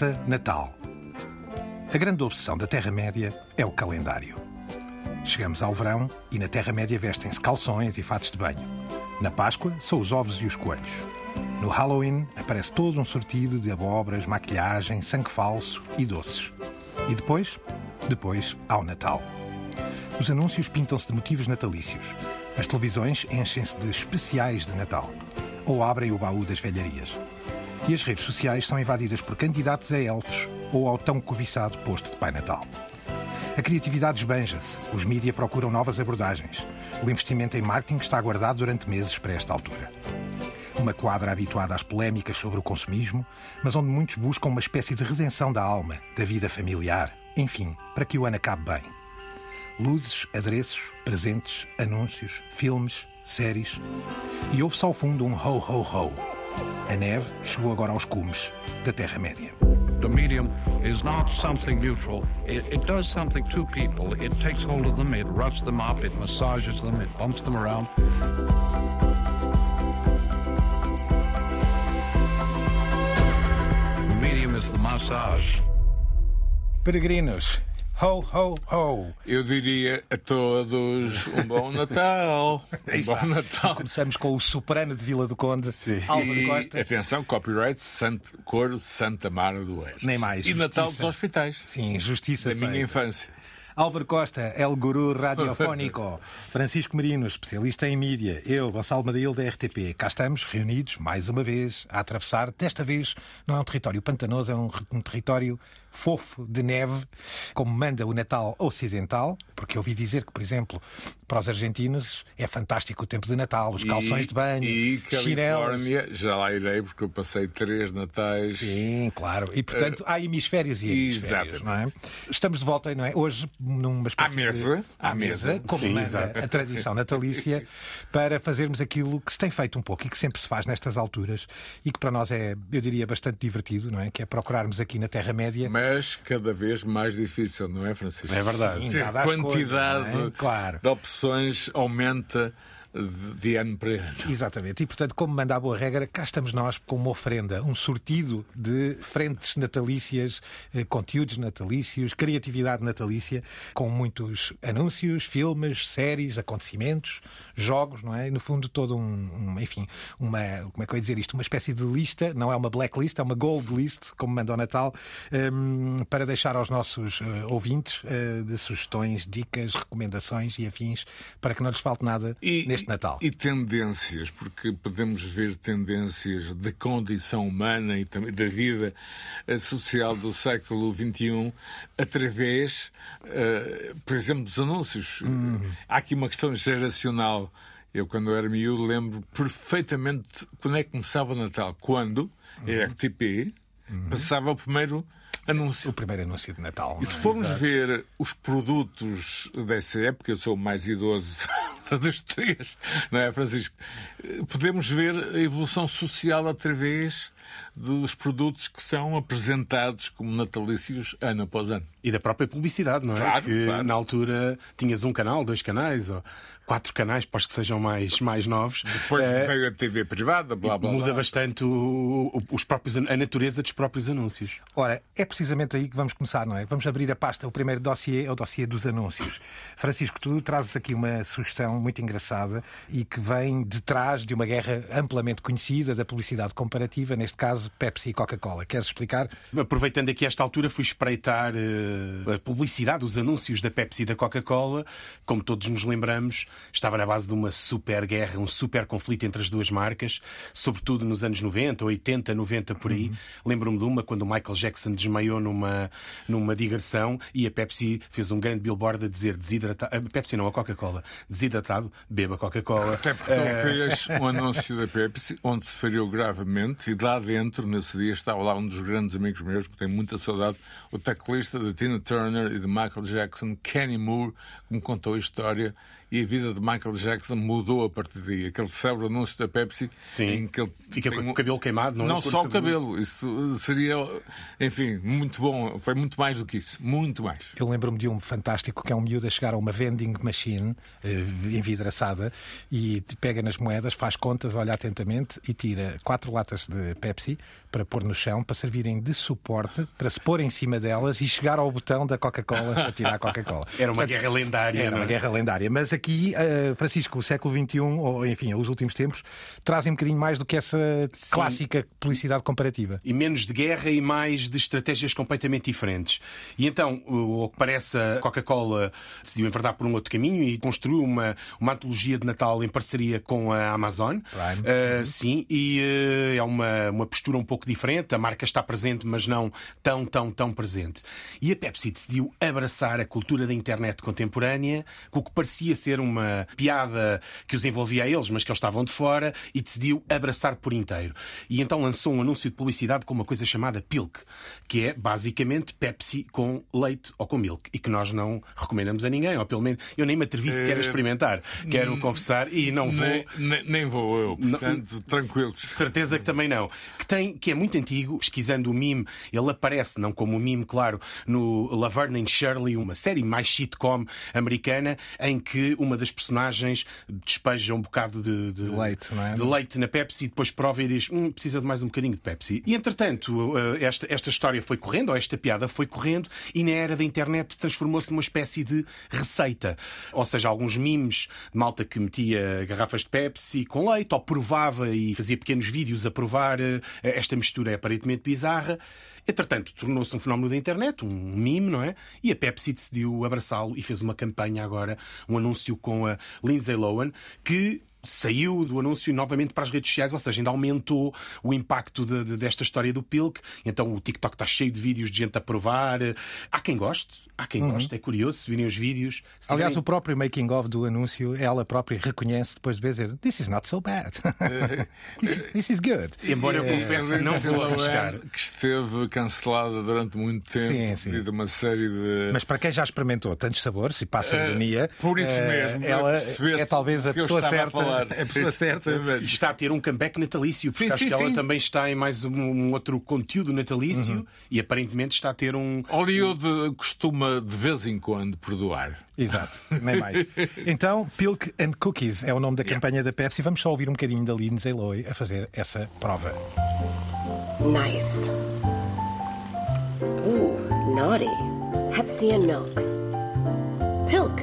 Planeta Natal. A grande obsessão da Terra-média é o calendário. Chegamos ao verão e na Terra-média vestem-se calções e fatos de banho. Na Páscoa são os ovos e os coelhos. No Halloween aparece todo um sortido de abóboras, maquilhagem, sangue falso e doces. E depois? Depois há o Natal. Os anúncios pintam-se de motivos natalícios. As televisões enchem-se de especiais de Natal. Ou abrem o baú das velharias. E as redes sociais são invadidas por candidatos a elfos ou ao tão cobiçado posto de Pai Natal. A criatividade esbanja-se, os mídias procuram novas abordagens. O investimento em marketing está aguardado durante meses para esta altura. Uma quadra habituada às polémicas sobre o consumismo, mas onde muitos buscam uma espécie de redenção da alma, da vida familiar, enfim, para que o ano acabe bem. Luzes, adereços, presentes, anúncios, filmes, séries. E ouve-se ao fundo um ho ho ho. A neve chegou agora aos cumes da Terra-média. The medium is not something neutral. It, it does something to people. It takes hold of them, it rubs them up, it massages them, it bumps them around. The medium is the massage. Peregrinos, ho ho ho. Eu diria a todos um bom Natal. Um bom Natal. Começamos com o soprano de Vila do Conde, Álvaro E, Costa. atenção, copyright, Santo, cor de Santa Mara do Oeste. Nem mais, E Natal justiça. dos hospitais. Sim, justiça Da minha feita. infância. Álvaro Costa, El Guru Radiofónico. Francisco Marino, especialista em mídia. Eu, Gonçalo Madail, da RTP. Cá estamos, reunidos, mais uma vez, a atravessar. Desta vez, não é um território pantanoso, é um território fofo de neve, como manda o Natal Ocidental. Porque eu ouvi dizer que, por exemplo, para os argentinos é fantástico o tempo de Natal, os calções E- de banho, E chinelos. Califórnia, já lá irei, porque eu passei três Natais. Sim, claro. E, portanto, há hemisférios e hemisférios, Exatamente. não é? Estamos de volta, não é? Hoje, numa espécie À mesa. De... À À mesa, mesa. como Sim, manda exato. a tradição natalícia, para fazermos aquilo que se tem feito um pouco e que sempre se faz nestas alturas e que para nós é, eu diria, bastante divertido, não é? Que é procurarmos aqui na Terra-média Mas cada vez mais difícil, não é, Francisco? É verdade. Sim, A quantidade é? Claro. de opções aumenta de, ano para ano. Exatamente. E, portanto, como manda a boa regra, cá estamos nós com uma ofrenda, um sortido de frentes natalícias, eh, conteúdos natalícios, criatividade natalícia, com muitos anúncios, filmes, séries, acontecimentos, jogos, não é? E, no fundo, todo um, um, enfim, uma, como é que eu ia dizer isto? Uma espécie de lista, não é uma blacklist, é uma gold list, como manda o Natal, ehm, para deixar aos nossos eh, ouvintes eh, de sugestões, dicas, recomendações e afins, para que não lhes falte nada neste Natal. E tendências, porque podemos ver tendências da condição humana e também da vida eh, social do século XXI através, eh, por exemplo, dos anúncios. Uhum. Há aqui uma questão geracional. Eu, quando era miúdo, lembro perfeitamente quando é que começava o Natal. Quando a RTP passava o primeiro anúncio. o primeiro anúncio de Natal. E se é? formos ver os produtos dessa época, eu sou o mais idoso dos três, não é, Francisco? Podemos ver a evolução social através dos produtos que são apresentados como natalícios ano após ano. E da própria publicidade, não é? Claro, que claro. na altura tinhas um canal, dois canais, ou quatro canais, para os que sejam mais, mais novos. Depois Eh, veio a TV privada, blá blá muda blá. bastante o- o- os próprios, a natureza dos próprios anúncios. Ora, é precisamente aí que vamos começar, não é? Vamos abrir a pasta. O primeiro dossiê é o dossiê dos anúncios. Francisco, tu trazes aqui uma sugestão muito engraçada e que vem de trás de uma guerra amplamente conhecida da publicidade comparativa, neste caso Pepsi e Coca-Cola. Queres explicar? Aproveitando aqui esta altura, fui espreitar eh, a publicidade, os anúncios da Pepsi e da Coca-Cola. Como todos nos lembramos, estava na base de uma super guerra, um super conflito entre as duas marcas, sobretudo nos anos 90, 80, 90 por aí. Lembro-me de uma quando o Michael Jackson desmaiou numa, numa digressão e a Pepsi fez um grande billboard a dizer desidratado. A Pepsi não, a Coca-Cola. Desidratado, beba Coca-Cola. Até porque ele fez um anúncio da Pepsi onde se feriu gravemente e lá dentro, nesse dia, estava lá um dos grandes amigos meus, que tenho muita saudade, o teclista de Tina Turner e de Michael Jackson, Kenny Moore, que me contou a história e a vida de Michael Jackson mudou a partir daí. Aquele célebre anúncio da Pepsi Sim. em que ele Fica com um- o cabelo queimado, não é? Não Com só o cabelo, isso seria, enfim, muito bom. Foi muito mais do que isso, muito mais. Eu lembro-me de um fantástico que é um miúdo a chegar a uma vending machine eh, envidraçada e pega nas moedas, faz contas, olha atentamente e tira quatro latas de Pepsi para pôr no chão, para servirem de suporte, para se pôr em cima delas e chegar ao botão da Coca-Cola para tirar a Coca-Cola. Era uma Portanto, guerra lendária. Era não uma é? guerra lendária. Mas aqui, eh, Francisco, o século XXI, ou enfim, os últimos tempos, trazem um bocadinho mais do que essa clássica publicidade comparativa. e menos de guerra e mais de estratégias completamente diferentes. E então, o que parece, a Coca-Cola decidiu enverdar por um outro caminho e construiu uma, uma antologia de Natal em parceria com a Amazon. Uh, sim, e uh, é uma, uma postura um pouco diferente. A marca está presente, mas não tão, tão, tão presente. E a Pepsi decidiu abraçar a cultura da internet contemporânea, com o que parecia ser uma piada que os envolvia a eles, mas que eles estavam de fora, e decidiu abraçar por inteiro. E então lançou um anúncio de publicidade com uma coisa chamada Pilk, que é basicamente Pepsi com leite ou com milk, e que nós não recomendamos a ninguém, ou pelo menos eu nem me atrevi sequer a experimentar. Quero confessar e não vou. Nem, nem- nem vou eu, portanto, tranquilos. Certeza que também não. Que, tem, que é muito antigo, pesquisando o mime, ele aparece, não como o mime, claro, no Laverne and Shirley, uma série mais sitcom americana, em que uma das personagens despeja um bocado de, de- leite, é? de leite na Pepsi e depois prova e diz: hum, precisa de mais um bocadinho de Pepsi. E entretanto, eh, esta, esta história foi correndo, ou esta piada foi correndo, e na era da internet transformou-se numa espécie de receita. Ou seja, alguns memes de malta que metia garrafas de Pepsi com leite, ou provava e fazia pequenos vídeos a provar eh, esta mistura é aparentemente bizarra. Entretanto, tornou-se um fenómeno da internet, um meme, não é? E a Pepsi decidiu abraçá-lo e fez uma campanha agora, um anúncio com a Lindsay Lohan, que saiu do anúncio novamente para as redes sociais, ou seja, ainda aumentou o impacto de- de- desta história do Pilk. Então o TikTok está cheio de vídeos de gente a provar. Há quem goste, há quem goste, é curioso se virem os vídeos. Se Aliás, tiverem- o próprio making of do anúncio, ela própria reconhece depois de ver dizer This is not so bad. this, is, this is good. Embora eu confesse que não Lindsay vou arriscar. que esteve cancelada durante muito tempo Sim, sim. devido a uma série de. Mas para quem já experimentou tantos sabores e passa a Eh, ironia, por isso eh, mesmo, ela é talvez a pessoa certa. Falar. A pessoa certa. Exatamente. está a ter um comeback natalício, porque Sim, acho sim, que ela sim. também está em mais um, um outro conteúdo natalício e aparentemente está a ter um. Hollywood costuma de vez em quando perdoar. Exato, nem mais. Então, Pilk and Cookies é o nome da campanha da Pepsi. Vamos só ouvir um bocadinho da Lindsay Lohan a fazer essa prova. Nice. Ooh, naughty. Pepsi and milk. Pilk.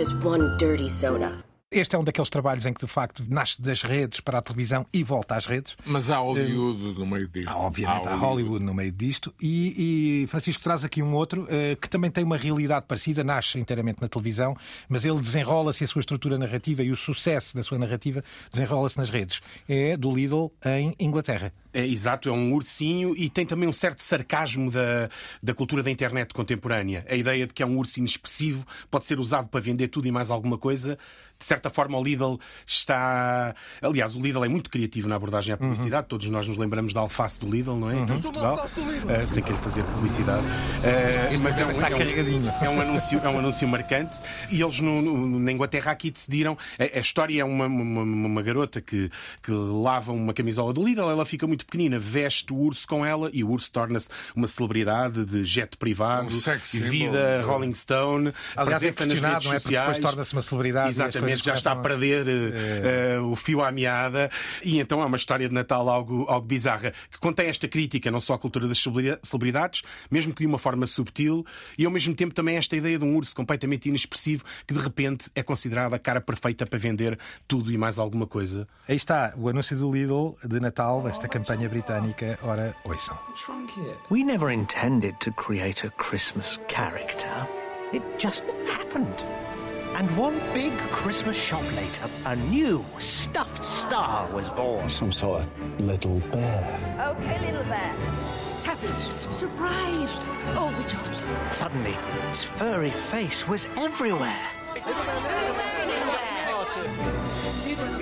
Is one dirty soda. Este é um daqueles trabalhos em que, de facto, nasce das redes para a televisão e volta às redes. Mas há Hollywood no meio disto. Há, obviamente, há Hollywood no meio disto. E, e Francisco traz aqui um outro eh, que também tem uma realidade parecida, nasce inteiramente na televisão, mas ele desenrola-se a sua estrutura narrativa e o sucesso da sua narrativa desenrola-se nas redes. É do Lidl em Inglaterra. É exato, é um ursinho e tem também um certo sarcasmo da, da cultura da internet contemporânea. A ideia de que é um urso inexpressivo, pode ser usado para vender tudo e mais alguma coisa. De certa forma, o Lidl está. Aliás, o Lidl é muito criativo na abordagem à publicidade. Todos nós nos lembramos da alface do Lidl, não é? Em Portugal. Eh, sem querer fazer publicidade. Eh, mas é um, está é um- carregadinho. é um anúncio, é um anúncio marcante e eles no- no- na Inglaterra aqui decidiram. A, a história é uma, uma, uma garota que, que lava uma camisola do Lidl, ela fica muito pequenina, veste o urso com ela e o urso torna-se uma celebridade de jet privado, Um vida Rolling Stone, Aliás, é questionado, não é? Porque depois torna-se uma celebridade. Exatamente, já está a perder eh, o fio à meada e então é uma história de Natal algo, algo bizarra que contém esta crítica não só à cultura das celebri- celebridades, mesmo que de uma forma subtil, e ao mesmo tempo também esta ideia de um urso completamente inexpressivo que de repente é considerada a cara perfeita para vender tudo e mais alguma coisa. Aí está o anúncio do Lidl de Natal, esta campanha britânica. Ora, ouçam. We never intended to create a Christmas character. It just happened. And one big Christmas shop later, a new stuffed star was born. Some sort of little bear. Okay, little bear. Happy, surprised, oh, overjoyed. Suddenly, its furry face was everywhere.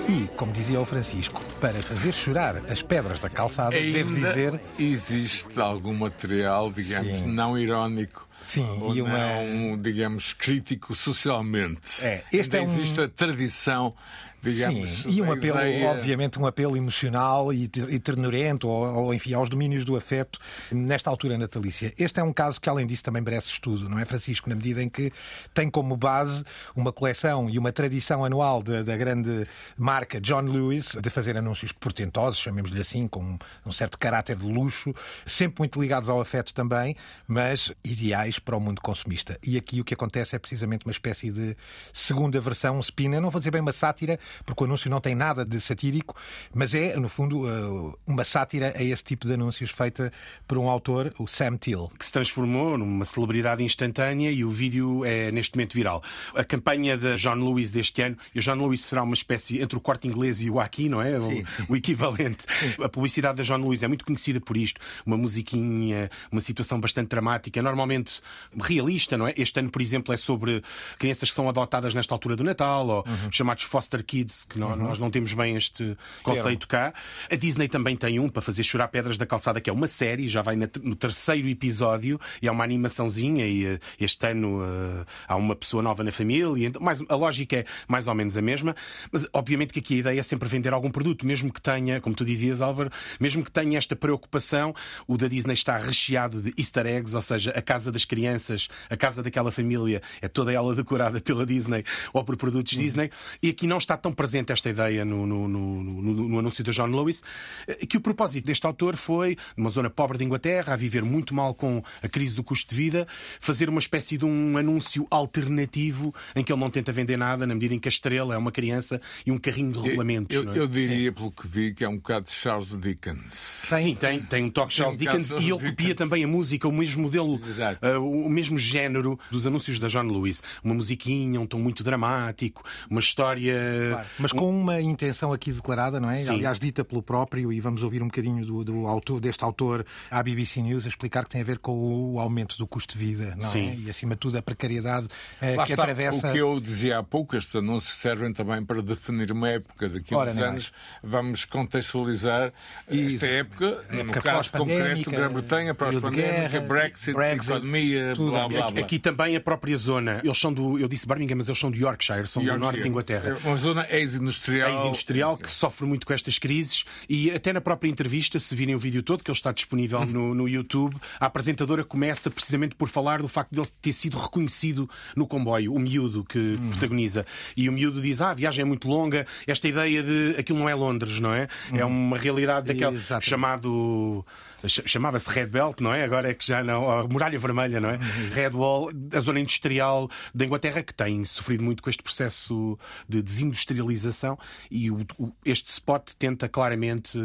E, como dizia o Francisco, para fazer chorar as pedras da calçada, devo dizer existe algum material, digamos, Sim. não irónico Sim, ou e uma- não, digamos, crítico socialmente. É, este Ainda é um- existe a tradição, digamos, Sim, e um apelo, ideia- obviamente, um apelo emocional e, ter- e ternurento, ou, ou, enfim, aos domínios do afeto nesta altura natalícia. Este é um caso que, além disso, também merece estudo, não é, Francisco? Na medida em que tem como base uma coleção e uma tradição anual da, da grande marca John Lewis de fazer anúncios portentosos, chamemos-lhe assim, com um, um certo caráter de luxo, sempre muito ligados ao afeto também, mas ideais para o mundo consumista. E aqui o que acontece é precisamente uma espécie de segunda versão, um spin. Eu não vou dizer bem uma sátira, porque o anúncio não tem nada de satírico, mas é, no fundo, uh, uma sátira a esse tipo de anúncios feita por um autor, o Sam Till. que se transformou numa celebridade instantânea e o vídeo é neste momento viral. A campanha da John Lewis deste ano, e o John Lewis será uma espécie entre o corte inglês e o aqui, não é? O, o equivalente. A publicidade da John Lewis é muito conhecida por isto. Uma musiquinha, uma situação bastante dramática, normalmente realista, não é? Este ano, por exemplo, é sobre crianças que são adotadas nesta altura do Natal, ou chamados foster kids, que nó- nós não temos bem este conceito cá. A Disney também tem um para fazer chorar pedras da calçada, que é uma série, já vai no terceiro episódio, e é uma animaçãozinha, e eh, este ano eh, há uma pessoa nova na família, então, mais, a lógica é mais ou menos a mesma, mas obviamente que aqui a ideia é sempre vender algum produto, mesmo que tenha, como tu dizias, Álvaro, mesmo que tenha esta preocupação, o da Disney está recheado de easter eggs, ou seja, a casa das crianças, a casa daquela família, é toda ela decorada pela Disney ou por produtos Disney, e aqui não está tão presente esta ideia no, no, no, no- no anúncio da John Lewis, eh, que o propósito deste autor foi, numa zona pobre de Inglaterra, a viver muito mal com a crise do custo de vida, fazer uma espécie de um anúncio alternativo em que ele não tenta vender nada, na medida em que a estrela é uma criança e um carrinho de rolamentos. Eu, não é? eu diria, pelo que vi, que é um bocado de Charles Dickens. Sim, tem, tem um toque Charles um Dickens e ele copia também a música, o mesmo modelo, uh, o mesmo género dos anúncios da John Lewis. Uma musiquinha, um tom muito dramático, uma história. Mas com uma intenção aqui declarada, não é? Sim. Aliás, dita pelo próprio, e vamos ouvir um bocadinho do, do autor, deste autor à BBC News a explicar que tem a ver com o aumento do custo de vida, não Sim. é? E acima de tudo a precariedade eh, que está, atravessa. O que eu dizia há pouco, estes anúncios servem também para definir uma época. Daqui a uns anos vamos contextualizar esta Exato. época, no Época caso concreto, Grã-Bretanha, de pós-pandémica, guerra, Brexit, Brexit, economia, tudo. blá blá Aqui, blá. aqui também a própria zona. Eles são do. Eu disse Birmingham, mas eles são de Yorkshire, são do norte de Inglaterra. É Uma zona ex-industrial. ex-industrial que sofre muito com estas crises e até na própria entrevista, se virem o vídeo todo, que ele está disponível no, no YouTube, a apresentadora começa precisamente por falar do facto de ele ter sido reconhecido no comboio, o miúdo que protagoniza. E o miúdo diz: Ah, a viagem é muito longa, esta ideia de aquilo não é Londres, não é? É uma realidade Exatamente. chamado. Ch- Chamava-se Red Belt, não é? Agora é que já não. A Muralha Vermelha, não é? Red Wall, a zona industrial da Inglaterra, que tem sofrido muito com este processo de desindustrialização e o- o- este spot tenta claramente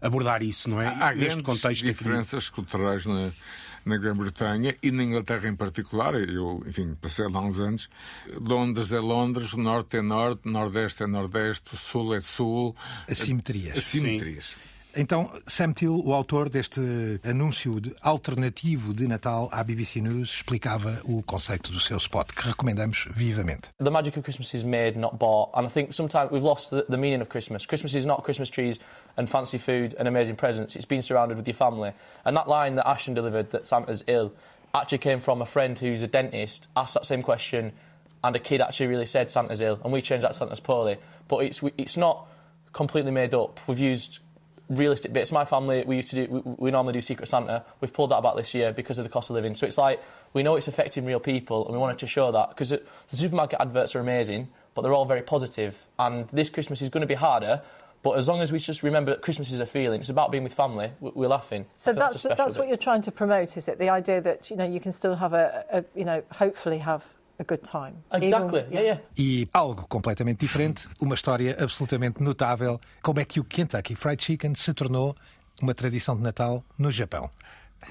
abordar isso, não é? Há Neste contexto diferenças culturais na, na Grã-Bretanha e na Inglaterra em particular. Eu, enfim, passei lá uns anos. Londres é Londres, Norte é Norte, Nordeste é Nordeste, Sul é Sul. Assimetrias. Assimetrias. Então, Sam Till, o autor deste anúncio de- alternativo de Natal à BBC News, explicava o conceito do seu spot, que recomendamos vivamente. The magic of Christmas is made, not bought. And I think sometimes we've lost the, the meaning of Christmas. Christmas is not Christmas trees and fancy food and amazing presents. It's being surrounded with your family. And that line that Ashton delivered, that Santa's ill, actually came from a friend who's a dentist, asked that same question, and a kid actually really said Santa's ill. And we changed that to Santa's poorly. But it's, it's not completely made up. We've used realistic bits. My family, we used to do, we, we normally do Secret Santa. We've pulled that back this year because of the cost of living. So it's like we know it's affecting real people, and we wanted to show that because the supermarket adverts are amazing, but they're all very positive. And this Christmas is going to be harder. But as long as we just remember that Christmas is a feeling, it's about being with family. we- We're laughing. So think that's that's what you're trying to promote, is it? The idea that you know you can still have a, a you know hopefully have a good time. Exactly. Even- yeah, yeah. E algo completamente diferente, uma história absolutamente notável, como é que o Kentucky Fried Chicken se tornou uma tradição de Natal no Japão.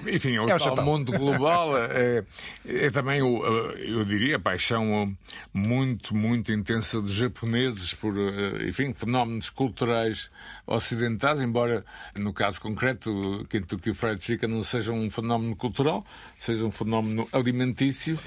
Enfim, é o, É o tal mundo global. é, é também, o, eu diria, a paixão muito, muito intensa dos japoneses por, eh, enfim, fenómenos culturais ocidentais, embora, no caso concreto, o Kentucky Fried Chicken não seja um fenómeno cultural, seja um fenómeno alimentício.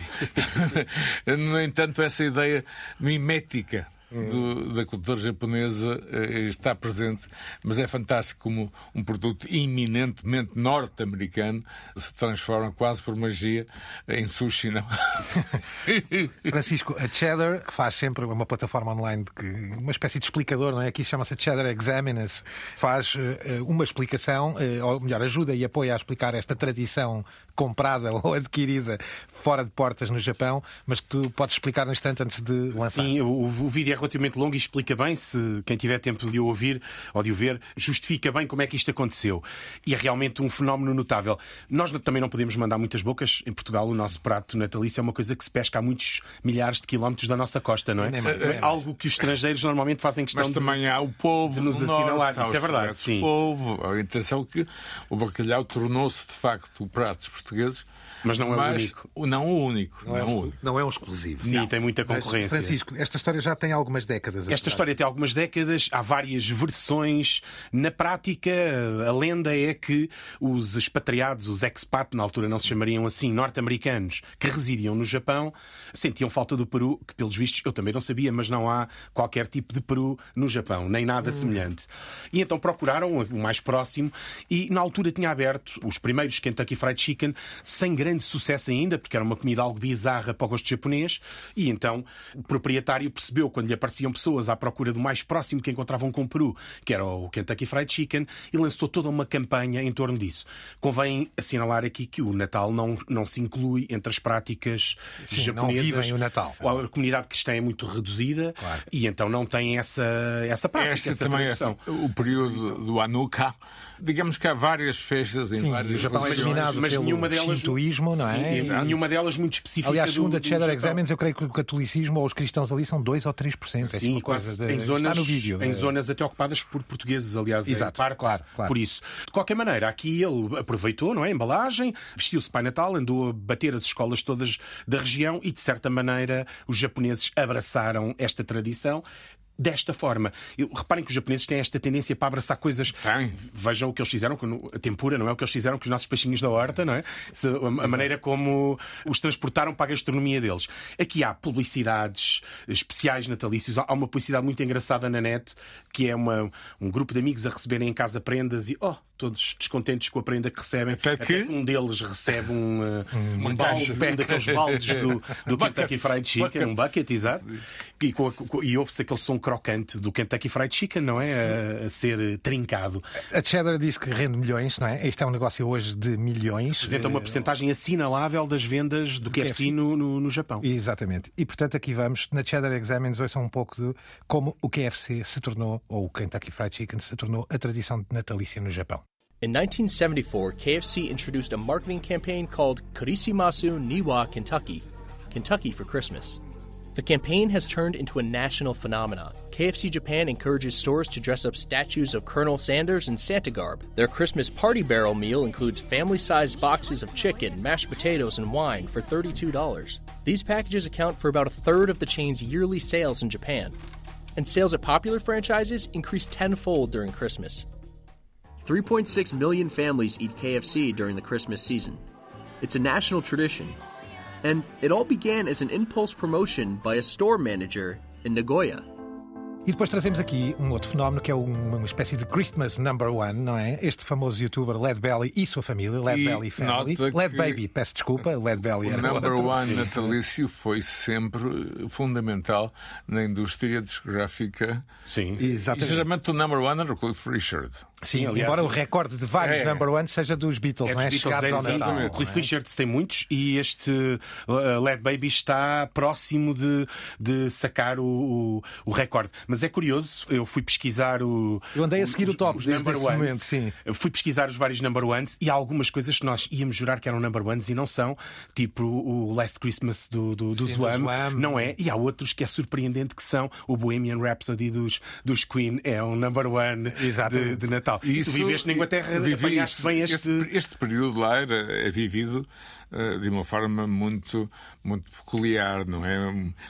no entanto, essa ideia mimética do- da cultura japonesa eh, está presente, mas é fantástico como um produto eminentemente norte-americano se transforma quase por magia em sushi, não? Francisco, a Cheddar, que faz sempre uma plataforma online, de que, uma espécie de explicador, não é? Aqui chama-se Cheddar Examiners, faz eh, uma explicação, eh, ou melhor, ajuda e apoia a explicar esta tradição comprada ou adquirida fora de portas no Japão, mas que tu podes explicar no instante antes de lançar. Sim, o, o vídeo é relativamente longo e explica bem, se quem tiver tempo de o ouvir ou de o ver, justifica bem como é que isto aconteceu. E é realmente um fenómeno notável. Nós também não podemos mandar muitas bocas. Em Portugal, o nosso prato natalício é uma coisa que se pesca a muitos milhares de quilómetros da nossa costa, não é? Nem mais, É nem mais. Algo que os estrangeiros normalmente fazem questão Mas de... também há o povo de nos assinalar. norte, há Isso é verdade, sim. povo. A intenção que o bacalhau tornou-se de facto o prato dos portugueses, Mas não é o mas único. Não o único. Não é, não o um, único. não é um exclusivo. Sim, tem muita Mas, concorrência. Francisco, esta história já tem algumas décadas. Esta apesar. história tem algumas décadas, há várias versões. Na prática, a lenda é que os expatriados, os expat, na altura não se chamariam assim, norte-americanos, que residiam no Japão, sentiam falta do Peru, que pelos vistos eu também não sabia, mas não há qualquer tipo de Peru no Japão, nem nada semelhante. E então procuraram o mais próximo e na altura tinha aberto os primeiros Kentucky Fried Chicken, sem grande sucesso ainda, porque era uma comida algo bizarra para o gosto japonês, e então o proprietário percebeu quando lhe apareciam pessoas à procura do mais próximo que encontravam com o Peru, que era o Kentucky Fried Chicken, e lançou toda uma campanha em torno disso. Convém assinalar aqui que o Natal não, não se inclui entre as práticas Sim, não japonesas. vivem o Natal. A comunidade cristã é muito reduzida Claro. e então não tem essa, essa prática, Esta essa também é o período do Hanukkah. Digamos que há várias festas em Sim, várias Japão é dominado mas nenhuma delas- shintoísmo, não é? Sim, E- nenhuma delas muito específica. Aliás, do- segundo a Cheddar. Examens, eu creio que o catolicismo ou os cristãos ali são 2 ou 3%. É assim Sim, uma quase coisa de- em zonas, Está no vídeo. em É. zonas até ocupadas por portugueses, aliás, em Exato, parte claro, claro. por isso. De qualquer maneira, aqui ele aproveitou, não é, a embalagem, vestiu-se Pai Natal, andou a bater as escolas todas da região e, de certa maneira, os japoneses abraçaram esta tradição. Desta forma, Eu- reparem que os japoneses têm esta tendência para abraçar coisas. Tem. Vejam o que eles fizeram com a tempura, não é? O que eles fizeram com os nossos peixinhos da horta, não é? A maneira como os transportaram para a gastronomia deles. Aqui há publicidades especiais natalícios. Há uma publicidade muito engraçada na net que é uma, um grupo de amigos a receberem em casa prendas e, oh, todos descontentes com a prenda que recebem. Até que- um deles recebe um, uh, um balde, caixa. um daqueles baldes do, do Kentucky. Fried Chicken, um bucket, exato. E, com com- e ouve-se aquele som crocante do Kentucky Fried Chicken, não é? A, a ser eh, trincado. A Cheddar diz que rende milhões, não é? Este é um negócio hoje de milhões. Representa uma Eh, porcentagem assinalável das vendas do, KFC, KFC. no, no, no Japão. Exatamente. E portanto aqui vamos, na Cheddar Examines, ouçam um pouco de como o KFC se tornou, ou o Kentucky Fried Chicken se tornou a tradição natalícia no Japão. In 1974, KFC introduced a marketing campaign called Kurisimasu Niwa Kentucky, Kentucky for Christmas. The campaign has turned into a national phenomenon. KFC Japan encourages stores to dress up statues of Colonel Sanders in Santa garb. Their Christmas party barrel meal includes family sized boxes of chicken, mashed potatoes, and wine for $32. These packages account for about a third of the chain's yearly sales in Japan. And sales at popular franchises increase tenfold during Christmas. 3.6 million families eat KFC during the Christmas season. It's a national tradition. And it all began as an impulse promotion by a store manager in Nagoya. E depois trazemos aqui um outro fenómeno que é uma, espécie de Christmas number one, não é? Este famoso youtuber Led Belly e sua família, Led E Belly Family. Led que Baby, peço desculpa, Led Belly O era number outro. one Sim. natalício foi sempre fundamental na indústria discográfica. Sim. Exatamente. E geralmente o number one era o Cliff Richard. Sim, aliás, embora o recorde de vários É. number one seja dos Beatles, É não dos é? Beatles, Chegados é, ao Natal. não Cliff é? Richards tem muitos e este uh, Led Baby está próximo de, de sacar o, o, o recorde. Mas é curioso, eu fui pesquisar o. Eu andei a seguir os- o top desde esse ones. momento, sim. Eu Fui pesquisar os vários number ones e há algumas coisas que nós íamos jurar que eram number ones e não são, tipo o Last Christmas do, do, do Sim, do Zwam, não é? E há outros que é surpreendente que são o Bohemian Rhapsody dos, dos Queen, é um number one de, de Natal. E tu viveste na Inglaterra, vivi apanhaste isso. bem este. este período lá era, é vivido eh, de uma forma muito, muito peculiar, não é?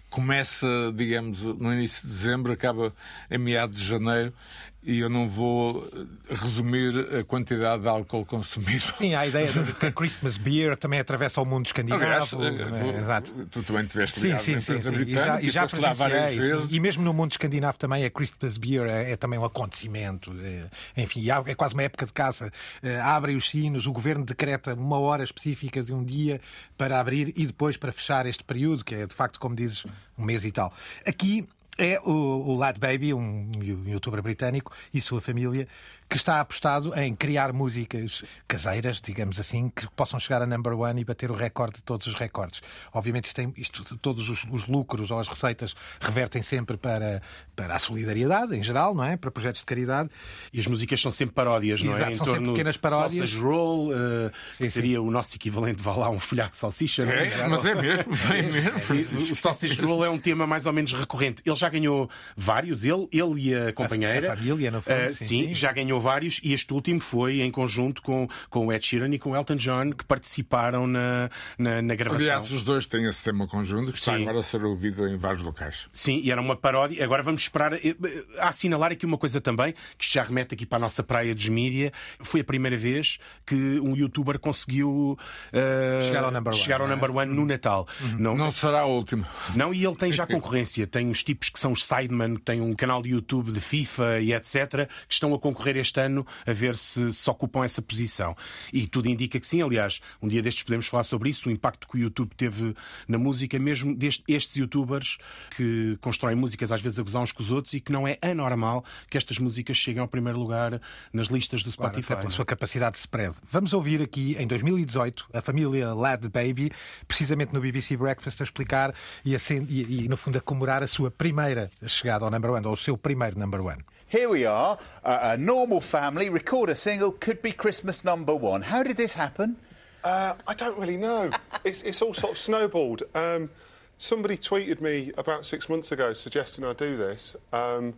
Começa, digamos, no início de dezembro, acaba em meados de janeiro e eu não vou resumir a quantidade de álcool consumido. Sim, a ideia de que a Christmas Beer também atravessa o mundo escandinavo. Aliás, é, tu, exato. tu também tiveste ligado sim, sim, sim. E já, e já lá várias vezes. E mesmo no mundo escandinavo também a Christmas Beer é, é também um acontecimento. É, enfim, é quase uma época de caça. É, abrem os sinos, o governo decreta uma hora específica de um dia para abrir e depois para fechar este período, que é de facto, como dizes, um mês e tal. Aqui é o, o Lad Baby, um youtuber britânico, e sua família, que está apostado em criar músicas caseiras, digamos assim, que possam chegar a number one e bater o recorde de todos os recordes. Obviamente, isto tem, isto- todos os, os lucros ou as receitas revertem sempre para, para a solidariedade, em geral, não é? Para projetos de caridade. E as músicas são sempre paródias, não é? Exato, são sempre pequenas paródias. Sausage Roll, eh, que sim. seria o nosso equivalente, vá lá, um folhado de salsicha. não É, mas é mesmo, é mesmo, Francisco. O Sausage Roll é um tema mais ou menos recorrente. Ele já ganhou vários, ele, ele e a companheira. a família, no fundo, Eh, sim, sim, sim. já ganhou vários e este último foi em conjunto com, com o Ed Sheeran e com o Elton John que participaram na, na, na gravação. Aliás, os dois têm esse tema conjunto que está Sim. agora a ser ouvido em vários locais. Sim, e era uma paródia. Agora vamos esperar. eh, A assinalar aqui uma coisa também, que já remete aqui para a nossa praia dos mídia. Foi a primeira vez que um youtuber conseguiu eh, Chegar ao number one, chegar ao não é? number one no Natal. Não, Não será a última. não, e ele tem já concorrência. Tem uns tipos que são os Sidemen, que têm um canal de YouTube de FIFA e etc., que estão a concorrer este ano a ver se se ocupam essa posição. E tudo indica que sim. Aliás, um dia destes podemos falar sobre isso, o impacto que o YouTube teve na música, mesmo deste, estes youtubers que constroem músicas às vezes a gozar uns com os outros e que não é anormal que estas músicas cheguem ao primeiro lugar nas listas do Claro, Spotify. até pela é? sua capacidade de spread. Vamos ouvir aqui, em 2018, a família Lad Baby, precisamente no BBC Breakfast, a explicar e, a e- e, no fundo, a comemorar a sua primeira chegada ao number one, ou o seu primeiro number one. Here we are, a, a normal family record a single, could be Christmas number one. How did this happen? Uh, I don't really know. it's, it's all sort of snowballed. Um, somebody tweeted me about six months ago suggesting I do this. Um,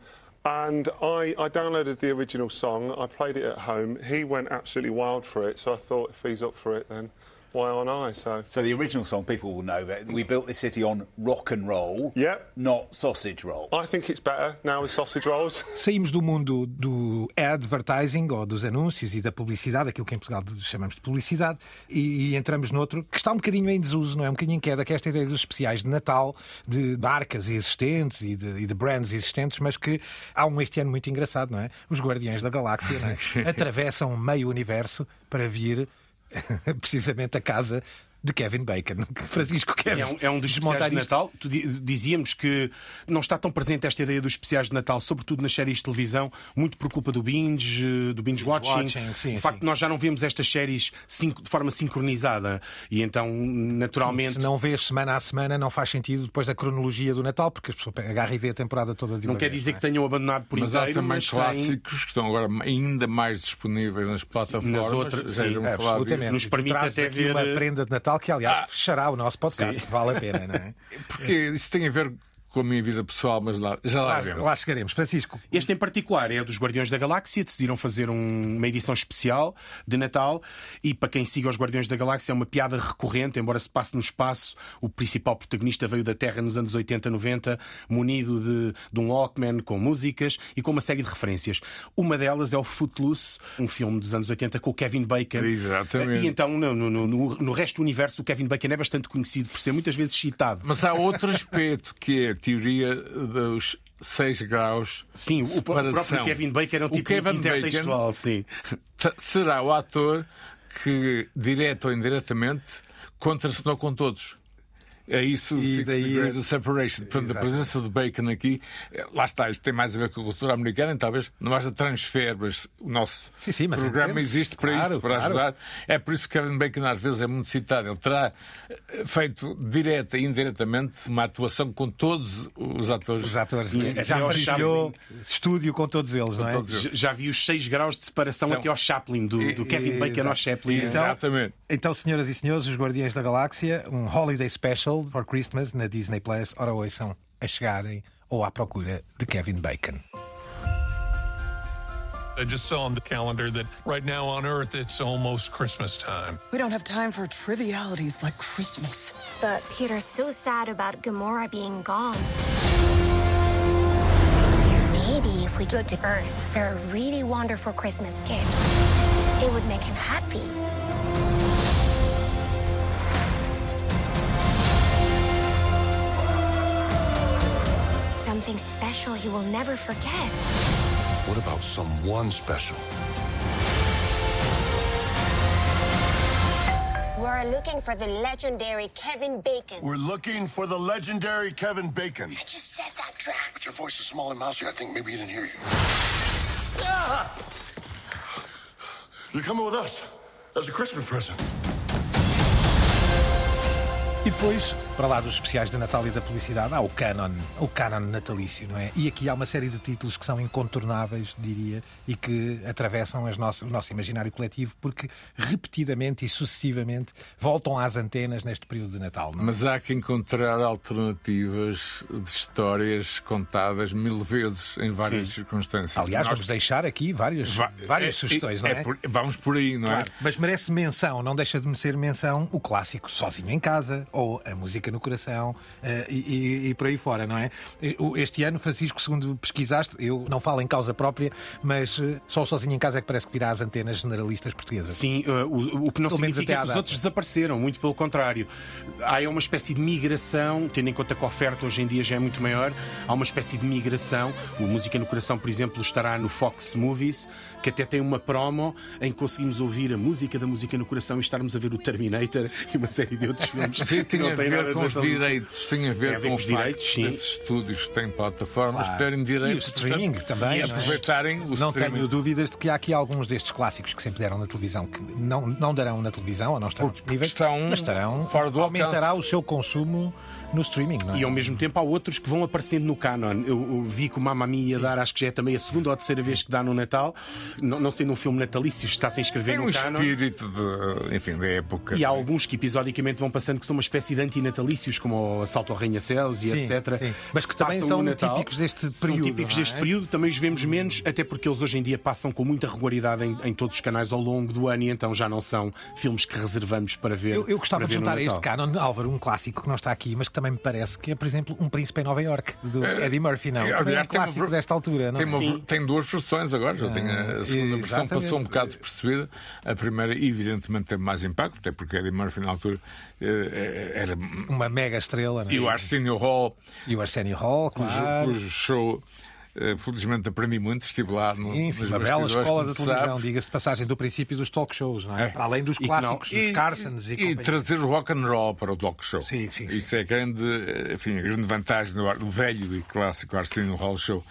and I, I downloaded the original song, I played it at home. He went absolutely wild for it, so I thought if he's up for it, then why aren't I? So, So the original song, people will know that we built this city on rock and roll, Yep. not sausage roll. I think it's better now with sausage rolls. Saímos do mundo do advertising, ou dos anúncios e da publicidade, aquilo que em Portugal chamamos de publicidade, e, e entramos noutro que está um bocadinho em desuso, não é? Um bocadinho em queda, que é esta ideia dos especiais de Natal, de marcas existentes e de, e de brands existentes, mas que há um este ano muito engraçado, não é? Os Guardiões da Galáxia, não é? Atravessam meio universo para vir precisamente a casa de Kevin Bacon. Francisco Sim, Kevin. é, um, é um dos especiais de Natal. Tu di- Dizíamos que não está tão presente esta ideia dos especiais de Natal, sobretudo nas séries de televisão, muito por culpa do binge, eh, do binge watching. watching, sim, o facto sim. de nós já não vemos estas séries de forma sincronizada e então, naturalmente. Se não vês semana a semana, não faz sentido depois da cronologia do Natal, porque as pessoas agarram e vê a temporada toda de Não uma quer vez, dizer não é? que tenham abandonado por Mas há inteiro, também mas clássicos que estão agora ainda mais disponíveis nas plataformas. nas outras, sim, Absolutamente. disso. Nos permite até ver- uma prenda de Natal que, aliás, fechará o nosso podcast. Vale a pena, não é? Porque isso tem a ver com a minha vida pessoal, mas lá, já lá, Lá, lá chegaremos. Francisco, Este em particular é dos Guardiões da Galáxia, decidiram fazer um- uma edição especial de Natal e para quem siga os Guardiões da Galáxia é uma piada recorrente, embora se passe no espaço, o principal protagonista veio da Terra nos anos 80, 90, munido de, de um Walkman com músicas e com uma série de referências. Uma delas é o Footloose, um filme dos anos 80 com o Kevin Bacon. Exatamente. E então no, no- no- no- resto do universo o Kevin Bacon é bastante conhecido por ser muitas vezes citado. Mas há outro aspecto que é teoria dos 6 graus Sim, o próprio. Kevin Bacon era um O tipo Kevin intertextual, Bacon sim. será o ator que, direto ou indiretamente, contracenou com todos. É isso, E Six daí Degrees é- of Separation. Portanto, a presença de Bacon aqui, eh, lá está, isto tem mais a ver com a cultura americana, talvez não haja transfer, mas o nosso Sim, sim, mas programa entendo. existe para Claro, isto, para claro. ajudar. É por isso que Kevin Bacon às vezes é muito citado. Ele terá eh, feito direta e indiretamente uma atuação com todos os atores. os atores, Sim, né? já partilhou estúdio com todos eles, não é? todos eles. Já- Já vi os 6 graus de separação Então- até ao Chaplin, do, do Kevin Bacon ao Chaplin. Então- Exatamente. Então, senhoras e senhores, os Guardiões da Galáxia, um holiday special for Christmas na Disney Plus. Ora, ouçam a chegarem ou à procura de Kevin Bacon. I just saw on the calendar that right now on Earth it's almost Christmas time. We don't have time for trivialities like Christmas. But Peter's so sad about Gamora being gone. Maybe if we go to Earth for a really wonderful Christmas gift, it would make him happy. Special he will never forget. What about someone special? We're looking for the legendary Kevin Bacon. We're looking for the legendary Kevin Bacon. I just said that, Drax. But your voice is small and mousy. I think maybe he didn't hear you. Ah! You're coming with us as a Christmas present. E depois, para lá dos especiais de Natal e da publicidade, há o canon, o canon natalício, não é? E aqui há uma série de títulos que são incontornáveis, diria, e que atravessam as nossas, o nosso imaginário coletivo, porque repetidamente e sucessivamente voltam às antenas neste período de Natal. Não é? Mas há que encontrar alternativas de histórias contadas mil vezes em várias Sim. circunstâncias. Aliás, Nós- vamos deixar aqui várias, Va- várias é- sugestões, é- não é? é por- vamos por aí, não Claro, é? Mas merece menção, não deixa de merecer menção o clássico Sozinho em Casa ou A Música no Coração eh, e, e- e por aí fora, não é? Este ano, Francisco, segundo pesquisaste, eu não falo em causa própria, mas eh, só Sozinho em Casa é que parece que virá às antenas generalistas portuguesas. Sim, uh, o, o que não Pelo significa que os outros desapareceram, muito pelo contrário. Há uma espécie de migração, tendo em conta que a oferta hoje em dia já é muito maior, há uma espécie de migração. O Música no Coração, por exemplo, estará no Fox Movies, que até tem uma promo em que conseguimos ouvir a música da Música no Coração e estarmos a ver o Terminator e uma série de outros filmes. Sim, que tem não a têm nada com os direitos, tem a ver Tem a ver com o os facto direitos, sim. desses estúdios que têm plataformas Claro. terem E o direitos streaming portanto, também. e não é? aproveitarem o Não streaming. tenho dúvidas de que há aqui alguns destes clássicos que sempre deram na televisão que não, não darão na televisão ou não estarão disponíveis, estão mas estarão. fora do aumentará alcance. o seu consumo no streaming, não é? E ao mesmo tempo há outros que vão aparecendo no canon. Eu, eu vi que o Mamma Mia ia dar, acho que já é também a segunda ou a terceira vez que dá no Natal. Não, não sendo um filme natalício, está sem escrever Tem no um canon. espírito de, enfim, da época. E há alguns que episodicamente vão passando que são uma espécie de antinatalícios, como o Assalto ao Arranha-Céus e Sim, etc. sim. Mas que também são Natal. típicos deste São período, típicos não é? deste período, também os vemos menos, até porque eles hoje em dia passam com muita regularidade em, em todos os canais ao longo do ano e então já não são filmes que reservamos para ver. Eu, eu gostava de juntar a este canon, Álvaro, um clássico que não está aqui, mas que também me parece que é, por exemplo, Um Príncipe em Nova York, do É, Eddie Murphy, não? é, Também é um uma clássico ver- desta altura, não Tem, uma tem duas versões agora, já tem a, a segunda versão passou um bocado despercebida. A primeira, evidentemente, teve mais impacto, até porque Eddie Murphy, na altura, eh, era. Uma mega estrela, não é? E o Arsenio Hall, E o Arsenio Hall, claro. cujo show, felizmente, aprendi muito, estive lá no. Enfim, uma bela escola da televisão, diga-se de passagem, do princípio dos talk shows, não é? É. Para além dos E clássicos, não- dos e- Carsons e, e, companhia. trazer o rock and roll para o talk show. Sim, sim, sim. Isso é grande, eh, enfim, a grande vantagem do, do velho e clássico Arsenio Hall Show.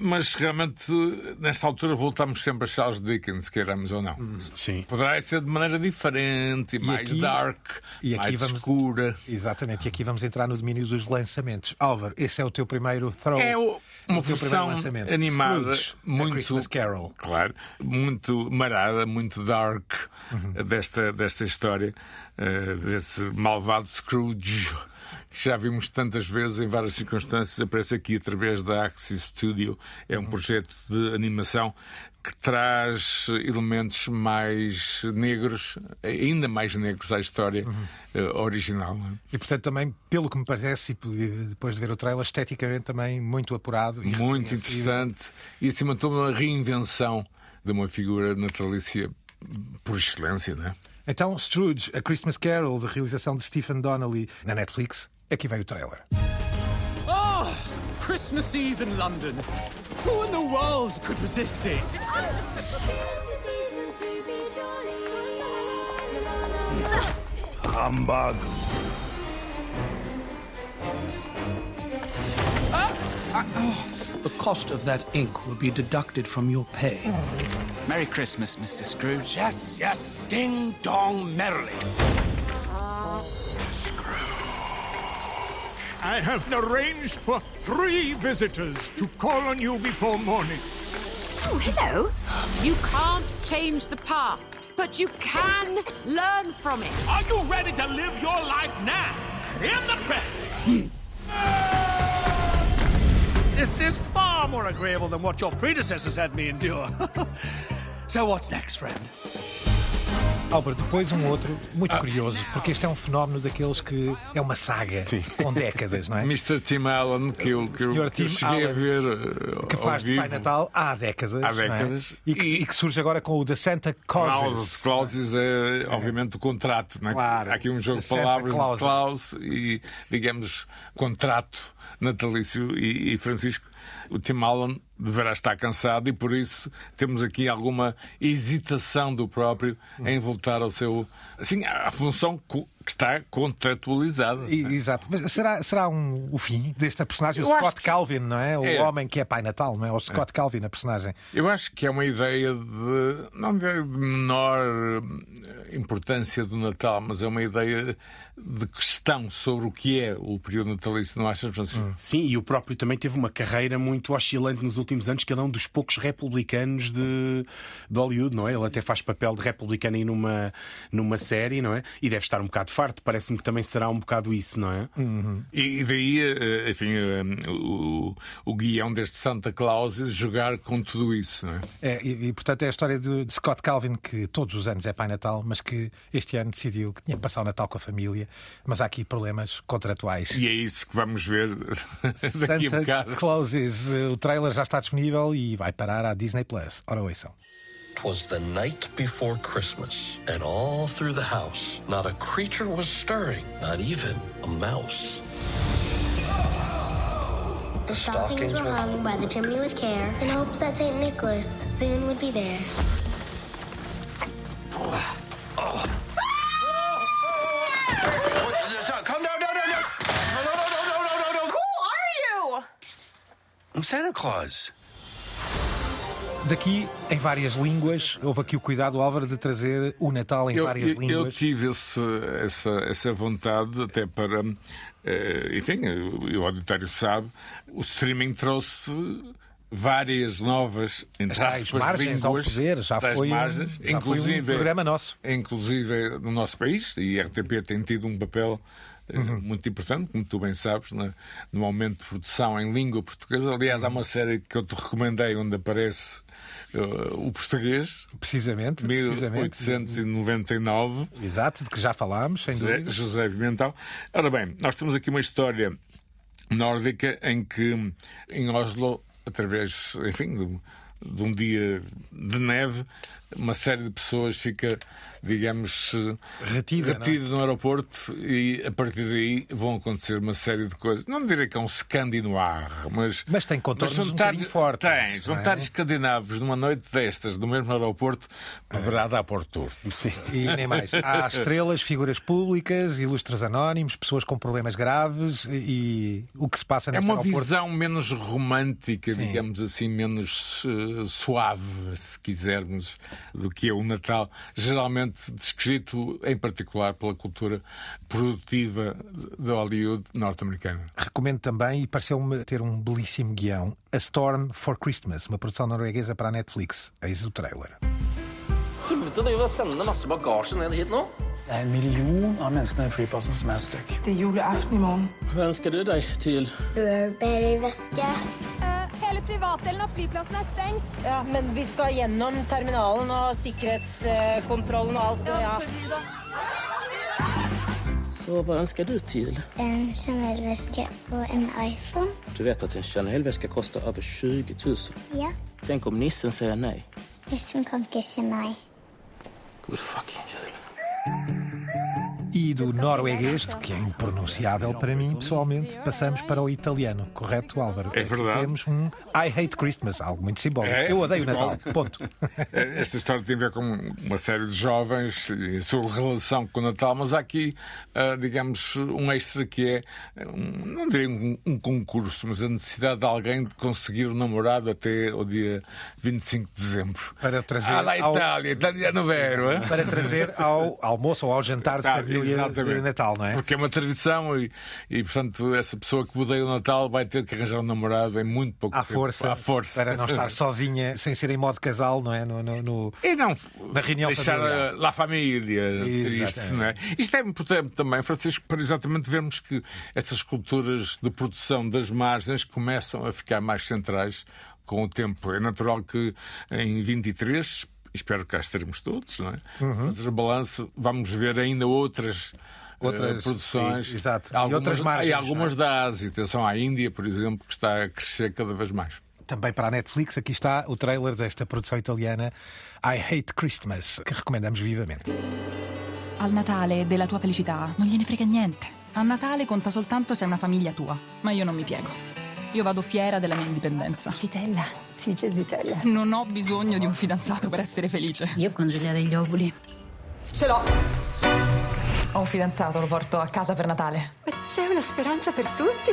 Mas realmente, nesta altura, voltamos sempre a Charles Dickens, queiramos ou não. Sim. Poderá ser de maneira diferente, e, mais aqui- dark, e aqui mais vamos- escura. Exatamente, e aqui vamos entrar no domínio dos lançamentos. Álvaro, esse é o teu primeiro throw. É o- uma versão animada, Scrooge, muito Carol. Claro, muito marada, muito dark Uhum. desta, desta história, eh, desse malvado Scrooge. que Já vimos tantas vezes em várias circunstâncias, aparece aqui através da Axis Studio. É um Uhum. projeto de animação que traz elementos mais negros, ainda mais negros à história Uhum. eh, original. é? E portanto também, pelo que me parece, e depois de ver o trailer, esteticamente também muito apurado. e muito interessante e acima de tudo uma reinvenção de uma figura natalícia por excelência, não é? Então, Scrooge, A Christmas Carol, de realização de Stephen Donnelly, na Netflix. Aqui vem o trailer. Oh, Christmas Eve in London. Who in the world could resist it? Humbug. The cost of that ink will be deducted from your pay. Merry Christmas, Mr. Scrooge. Yes, yes, ding dong merrily. I have arranged for three visitors to call on you before morning. Oh, hello. You can't change the past, but you can learn from it. Are you ready to live your life now? In the present? Hmm. this is far far more agreeable than what your predecessors had me endure. so, what's next, friend? Álvaro, depois um outro muito curioso, porque este é um fenómeno daqueles que é uma saga com décadas, não é? Mr. Tim Allen, que eu, que eu, que eu cheguei a Allen, ver uh, que faz de Pai. Natal há décadas. Há é? décadas. E, que, e que surge agora com o The Santa Clauses. Clauses. Clauses é, obviamente, o contrato. Não é? Claro. Há aqui um jogo The de palavras de. Klaus e, digamos, contrato natalício. E, e Francisco, o Tim Allen deverá estar cansado e, por isso, temos aqui alguma hesitação do próprio em voltar ao seu. Assim, à função que está contratualizada. E- Exato. Mas será, será um, o fim desta personagem? O Eu acho Scott que- Calvin, não é? O É. homem que é Pai Natal, não é? O Scott Calvin, a personagem. Eu acho que é uma ideia de. não de menor eh, importância do Natal, mas é uma ideia de questão sobre o que é o período natalício, não achas, Francisco? Sim, e o próprio também teve uma carreira muito oscilante nos últimos anos, que ele é um dos poucos republicanos de, de Hollywood, não é? Ele até faz papel de republicano aí numa, numa série, não é? E deve estar um bocado farto, parece-me que também será um bocado isso, não é? E daí, eh, enfim, eh, o, o guião deste Santa Claus é jogar com tudo isso, não é? É, e, e, portanto é a história de, de Scott Calvin, que todos os anos é Pai Natal, mas que este ano decidiu que tinha que passar o Natal com a família, mas há aqui problemas contratuais. E é isso que vamos ver daqui a Santa bocado. Clauses, eh, o trailer já está disponível e vai parar à Disney Plus. Ora, ouçam. Twas the night before Christmas, and all through the house, not a creature was stirring, not even a mouse. The stockings were hung by the chimney with care in hopes that St. Nicholas soon would be there. Calm I'm Santa Claus. Daqui, em várias línguas, houve aqui o cuidado, Álvaro, de trazer o Natal em Eu, várias eu- eu línguas. tive esse- essa, essa vontade até para. eh, enfim, o auditório sabe, o streaming trouxe várias novas entre As aspas, margens ao línguas, poder, já foi um- margens, já foi um inclusive, programa nosso. Inclusive no nosso país, e a RTP tem tido um papel Uhum. muito importante, como tu bem sabes, na- no aumento de produção em língua portuguesa. Aliás, há uma série que eu te recomendei onde aparece eh, o português. Precisamente. precisamente. 1899. Exato, de que já falámos, sem José, dúvida. José Pimentel. Ora bem, nós temos aqui uma história nórdica em que em Oslo, através, enfim, de, de um dia de neve, uma série de pessoas fica, digamos, Retida, retida no aeroporto e a partir daí vão acontecer uma série de coisas. Não direi que é um scandinoir, mas. Mas tem contornos um juntar, bocadinho fortes, Tem, juntar é? escandinavos numa noite destas, no mesmo aeroporto, poderá dar por torto. Sim. E nem mais. Há estrelas, figuras públicas, ilustres anónimos, pessoas com problemas graves e, o que se passa É neste uma aeroporto. visão menos romântica, Sim. digamos assim, menos eh, suave, se quisermos, do que é o Natal, geralmente descrito em particular pela cultura produtiva de Hollywood norte-americana. Recomendo também, e pareceu-me ter um belíssimo guião, A Storm for Christmas, uma produção norueguesa para a Netflix. Eis o trailer. Tullete driver og sender masse bagasje ned hit nå. Det er en million av mennesker på den flyplassen som er stuck. Det er julaften i morgen. Hva ønsker du deg til? Burberry-veske. Hele privatdelen av flyplassen er stengt. Ja, men vi skal gjennom terminalen og sikkerhetskontrollen og alt. Ja. Så hva ønsker du til? En Chanel-veske og en iPhone. Du vet at en Chanel-veske koster over 20 000. Ja, Tenk om nissen sier nei. nissen kan ikke si nei. God fucking jul. thank you E do norueguês, que é impronunciável para mim, pessoalmente, passamos para o italiano. Correto, Álvaro? É Aqui verdade. Temos um I hate Christmas, algo muito simbólico. É, Eu odeio o simbólico. Natal. Ponto. Esta história tem a ver com uma série de jovens e a sua relação com o Natal, mas há aqui, ah, digamos, um extra que é, um, não direi um, um concurso, mas a necessidade de alguém de conseguir o namorado até o dia 25 de dezembro. Para trazer Ah, lá ao- Itália, italiano vero, é? Para trazer ao almoço ou ao jantar de Tá, família de Natal, não é? Porque é uma tradição e, e, portanto, essa pessoa que odeia o Natal vai ter que arranjar um namorado em muito pouco à tempo. Força, À força. Para não estar sozinha, sem ser em modo casal, não é? No, no, no- E não na reunião deixar familiar. a, lá a família triste, não é? Isto é importante também, Francisco, para exatamente vermos que estas culturas de produção das margens começam a ficar mais centrais com o tempo. É natural que em 23, espero que cá estaremos todos, não é? Uhum. Fazer o balanço, vamos ver ainda outras. Outras, eh, produções sim, exato. E Algumas, outras margens, e algumas é? da Ásia. Atenção à Índia, por exemplo, que está a crescer cada vez mais. Também para a Netflix, aqui está o trailer desta produção italiana I Hate Christmas, que recomendamos vivamente. Al Natale della tua felicità non gliene frega niente. A Natale conta soltanto se è una famiglia tua. Ma io non mi piego. Io vado fiera della mia indipendenza. Zitella, si dice zitella. Non ho bisogno di un fidanzato per essere felice. Io congelerei gli ovuli. Ce l'ho! Ho un fidanzato, lo porto a casa per Natale. C'è una speranza per tutti.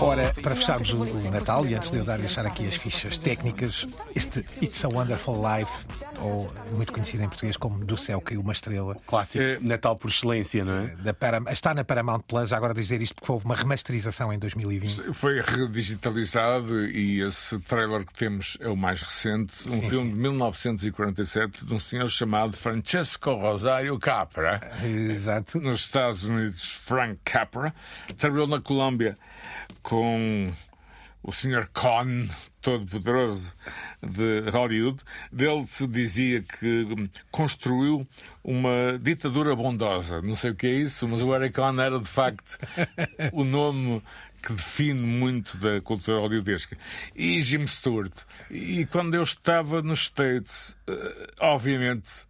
Ora, para fecharmos o, Natal, e antes de eu dar deixar aqui as fichas técnicas, este It's a Wonderful Life, ou muito conhecido em português como Do Céu Caiu uma Estrela. Clássico Natal por excelência, não é? Da Param- está na Paramount Plus, já agora dizer isto porque houve uma remasterização em 2020. Foi redigitalizado e esse trailer que temos é o mais recente, um Sim, filme de 1947 de um senhor chamado Francesco Rosario Capra. Exato. Nos Estados Unidos, Frank Capra. Trabalhou na Colômbia com o Sr. Con, todo-poderoso de Hollywood. Dele se dizia que construiu uma ditadura bondosa. Não sei o que é isso, mas o Eric Con era de facto o nome que define muito da cultura hollywoodesca. E Jim Stewart. E quando eu estava nos States, eh, obviamente,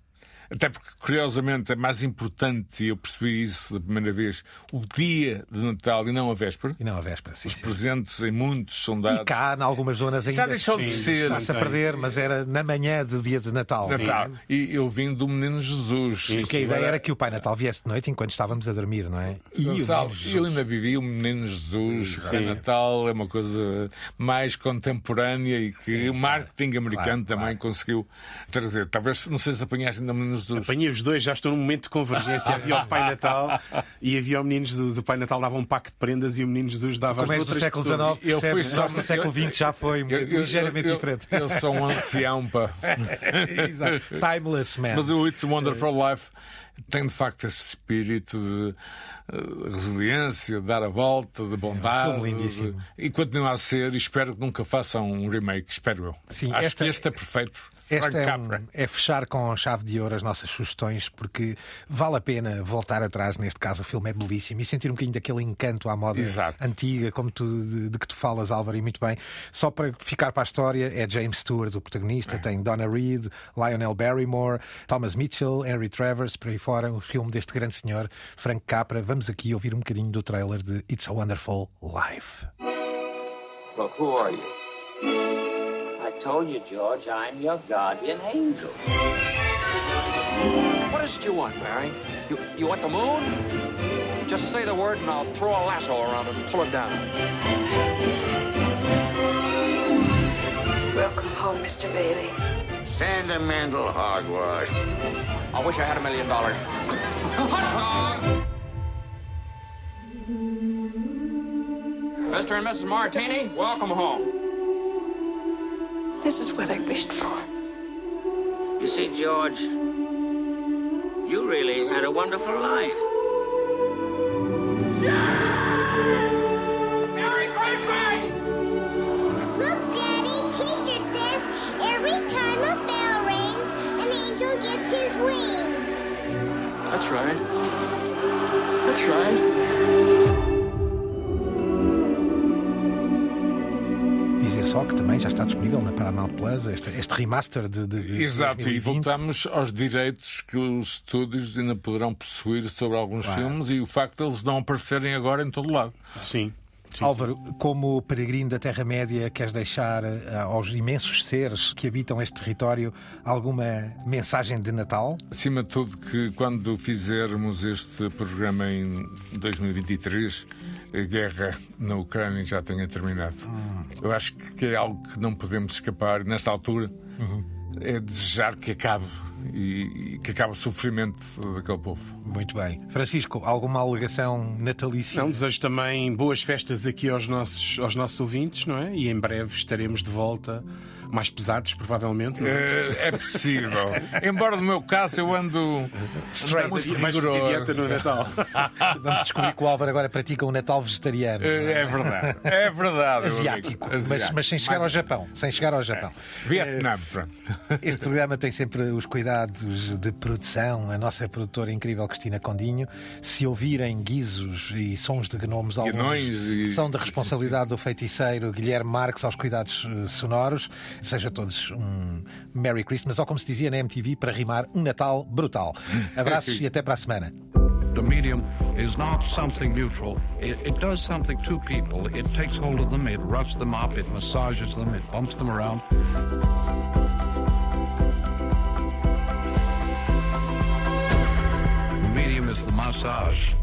até porque, curiosamente, é mais importante, e eu percebi isso da primeira vez, o dia de Natal e não a véspera. E não a véspera, sim. Os presentes em muitos são dados. E cá, em algumas zonas ainda Já deixou de sim, ser. está-se a perder, mas era na manhã do dia de Natal. Natal. E eu vim do Menino Jesus. Porque a ideia era que o Pai Natal viesse de noite enquanto estávamos a dormir, não é? E eu ainda vivi o Menino Jesus, o Pai Sim. Natal é uma coisa mais contemporânea e que o marketing americano claro, também conseguiu trazer. Talvez, não sei se apanhaste ainda o Menino Jesus. Apanhei os dois, já estou num momento de convergência. Havia o Pai Natal e havia o Menino Jesus. O Pai Natal dava um pack de prendas e o Menino Jesus dava Como as és do outras século pessoas. XIX, Eu fui só- no século XX já foi ligeiramente eu, diferente. Eu sou um ancião, pá. Exato. Timeless man. Mas o It's a Wonderful Life tem de facto esse espírito de eh, resiliência, de dar a volta, de bondade. É um filme lindíssimo. de- E continua a ser, e espero que nunca façam um remake, espero eu. Sim, Acho esta- que este é perfeito. Esta é, um- é fechar com chave de ouro as nossas sugestões, porque vale a pena voltar atrás. Neste caso, o filme é belíssimo e sentir um bocadinho daquele encanto à moda Exato. antiga, como tu, de, de que tu falas, Álvaro, e muito bem. Só para ficar para a história, é James Stewart, o protagonista, É. tem Donna Reed, Lionel Barrymore, Thomas Mitchell, Henry Travers, por aí fora. O filme deste grande senhor, Frank Capra. Vamos aqui ouvir um bocadinho do trailer de It's a Wonderful Life. Well, who are you? I told you, George, I'm your guardian angel. What is it you want, Mary? You, you want the moon? Just say the word and I'll throw a lasso around it and pull it down. Welcome home, Mr. Bailey. Sentimental hogwash. I wish I had a million dollars. Mr. and Mrs. Martini, welcome home. This is what I wished for. You see, George, you really had a wonderful life. Merry That's right. That's right. Dizer só que também já está disponível na Paramount Plus este, este remaster de, de, Exato, e 2020. voltamos aos direitos que os estúdios ainda poderão possuir sobre alguns Claro. filmes e o facto de eles não aparecerem agora em todo lado. Sim. Álvaro, como peregrino da Terra-média, queres deixar eh, aos imensos seres que habitam este território alguma mensagem de Natal? Acima de tudo, que quando fizermos este programa em 2023, a guerra na Ucrânia já tenha terminado. Eu acho que é algo que não podemos escapar nesta altura. É desejar que acabe e, e que acabe o sofrimento daquele povo. Muito bem. Francisco, alguma alegação natalícia? Não, desejo também boas festas aqui aos nossos, aos nossos ouvintes, não é? E em breve estaremos de volta mais pesados, provavelmente. É, é possível. Embora no meu caso eu ando Straight, muito mais dieta no Natal. Vamos descobrir que o Álvaro agora pratica um Natal vegetariano. É, é verdade. É verdade. Asiático. Mas, mas, sem chegar Mais- ao Japão. Sem chegar ao Japão. É. Vietnã, pronto. Este programa tem sempre os cuidados de produção. A nossa produtora incrível Cristina Condinho. Se ouvirem guizos e sons de gnomos alguns, e- são de responsabilidade do feiticeiro Guilherme Marques aos cuidados eh, sonoros. Seja todos um Merry Christmas, ou como se dizia na MTV, para rimar, um Natal brutal. Abraços e até para a semana. The medium is not something neutral. It, it does something to people. It takes hold of them, it roughs them up, it massages them, it bumps them around. The medium is the massage.